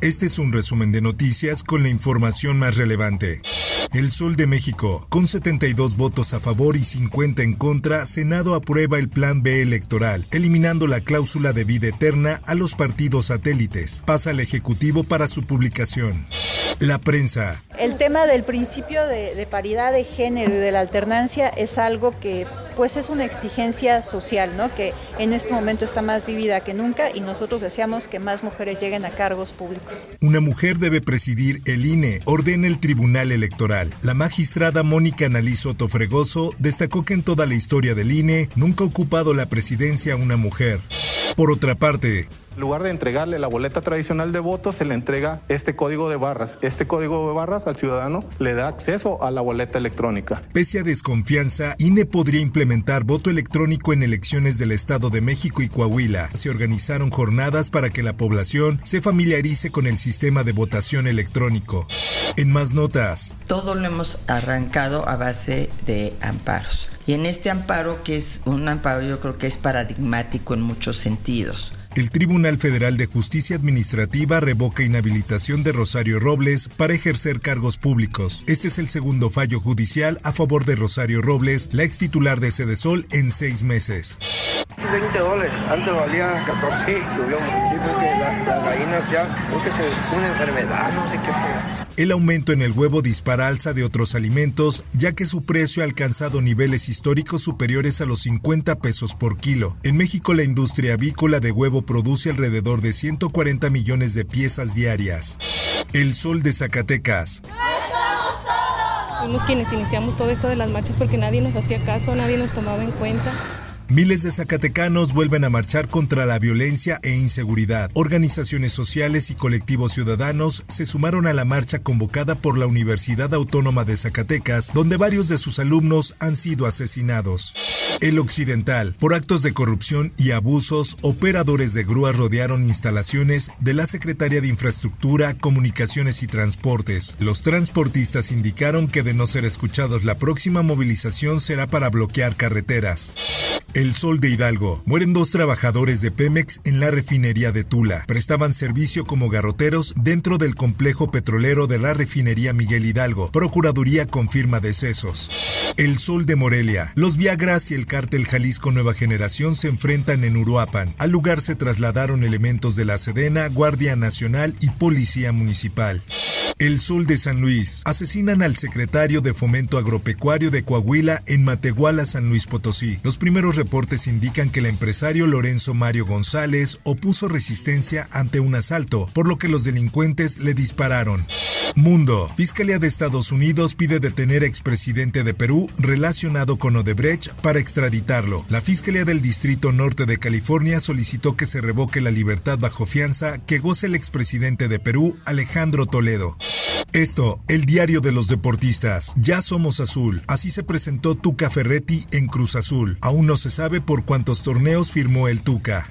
Este es un resumen de noticias con la información más relevante. El Sol de México, con 72 votos a favor y 50 en contra, Senado aprueba el Plan B electoral, eliminando la cláusula de vida eterna a los partidos satélites. Pasa al Ejecutivo para su publicación. La prensa. El tema del principio de, de, paridad de género y de la alternancia es algo que pues es una exigencia social, ¿no? Que en este momento está más vivida que nunca y nosotros deseamos que más mujeres lleguen a cargos públicos. Una mujer debe presidir el INE, ordena el Tribunal Electoral. La magistrada Mónica Analizo Tofregoso destacó que en toda la historia del INE nunca ha ocupado la presidencia una mujer. Por otra parte, en lugar de entregarle la boleta tradicional de votos, se le entrega este código de barras. Este código de barras al ciudadano le da acceso a la boleta electrónica. Pese a desconfianza, INE podría implementar voto electrónico en elecciones del Estado de México y Coahuila. Se organizaron jornadas para que la población se familiarice con el sistema de votación electrónico. En más notas. Todo lo hemos arrancado a base de amparos. Y en este amparo, que es un amparo yo creo que es paradigmático en muchos sentidos. El Tribunal Federal de Justicia Administrativa revoca inhabilitación de Rosario Robles para ejercer cargos públicos. Este es el segundo fallo judicial a favor de Rosario Robles, la ex titular de Sol, en seis meses. 20 dólares, antes valía 14 y subió muchísimo. Las, las gallinas ya, creo que una enfermedad, no sé qué. El aumento en el huevo dispara alza de otros alimentos, ya que su precio ha alcanzado niveles históricos superiores a los 50 pesos por kilo. En México, la industria avícola de huevo produce alrededor de 140 millones de piezas diarias. El sol de Zacatecas. Fuimos quienes iniciamos todo esto de las marchas porque nadie nos hacía caso, nadie nos tomaba en cuenta. Miles de zacatecanos vuelven a marchar contra la violencia e inseguridad. Organizaciones sociales y colectivos ciudadanos se sumaron a la marcha convocada por la Universidad Autónoma de Zacatecas, donde varios de sus alumnos han sido asesinados. El Occidental. Por actos de corrupción y abusos, operadores de grúas rodearon instalaciones de la Secretaría de Infraestructura, Comunicaciones y Transportes. Los transportistas indicaron que de no ser escuchados la próxima movilización será para bloquear carreteras. El Sol de Hidalgo. Mueren dos trabajadores de Pemex en la refinería de Tula. Prestaban servicio como garroteros dentro del complejo petrolero de la refinería Miguel Hidalgo. Procuraduría confirma decesos. El Sol de Morelia. Los Viagras y el cártel Jalisco Nueva Generación se enfrentan en Uruapan. Al lugar se trasladaron elementos de la Sedena, Guardia Nacional y Policía Municipal. El Sol de San Luis. Asesinan al secretario de Fomento Agropecuario de Coahuila en Matehuala, San Luis Potosí. Los primeros reportes indican que el empresario Lorenzo Mario González opuso resistencia ante un asalto, por lo que los delincuentes le dispararon. Mundo. Fiscalía de Estados Unidos pide detener expresidente de Perú relacionado con Odebrecht para extraditarlo. La Fiscalía del Distrito Norte de California solicitó que se revoque la libertad bajo fianza que goce el expresidente de Perú, Alejandro Toledo. Esto, el diario de los deportistas. Ya somos azul. Así se presentó Tuca Ferretti en Cruz Azul. Aún no se sabe por cuántos torneos firmó el Tuca.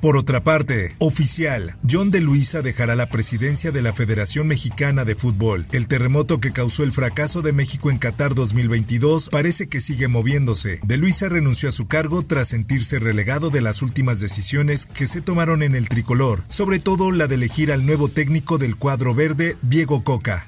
Por otra parte, oficial, John de Luisa dejará la presidencia de la Federación Mexicana de Fútbol. El terremoto que causó el fracaso de México en Qatar 2022 parece que sigue moviéndose. De Luisa renunció a su cargo tras sentirse relegado de las últimas decisiones que se tomaron en el tricolor, sobre todo la de elegir al nuevo técnico del cuadro verde, Diego Coca.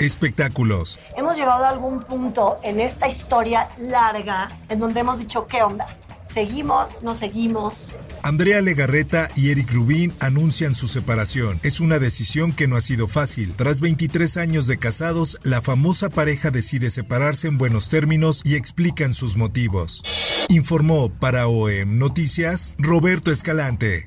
Espectáculos. Hemos llegado a algún punto en esta historia larga en donde hemos dicho, ¿qué onda? ¿Seguimos? ¿No seguimos? Andrea Legarreta y Eric Rubin anuncian su separación. Es una decisión que no ha sido fácil. Tras 23 años de casados, la famosa pareja decide separarse en buenos términos y explican sus motivos. Informó para OEM Noticias Roberto Escalante.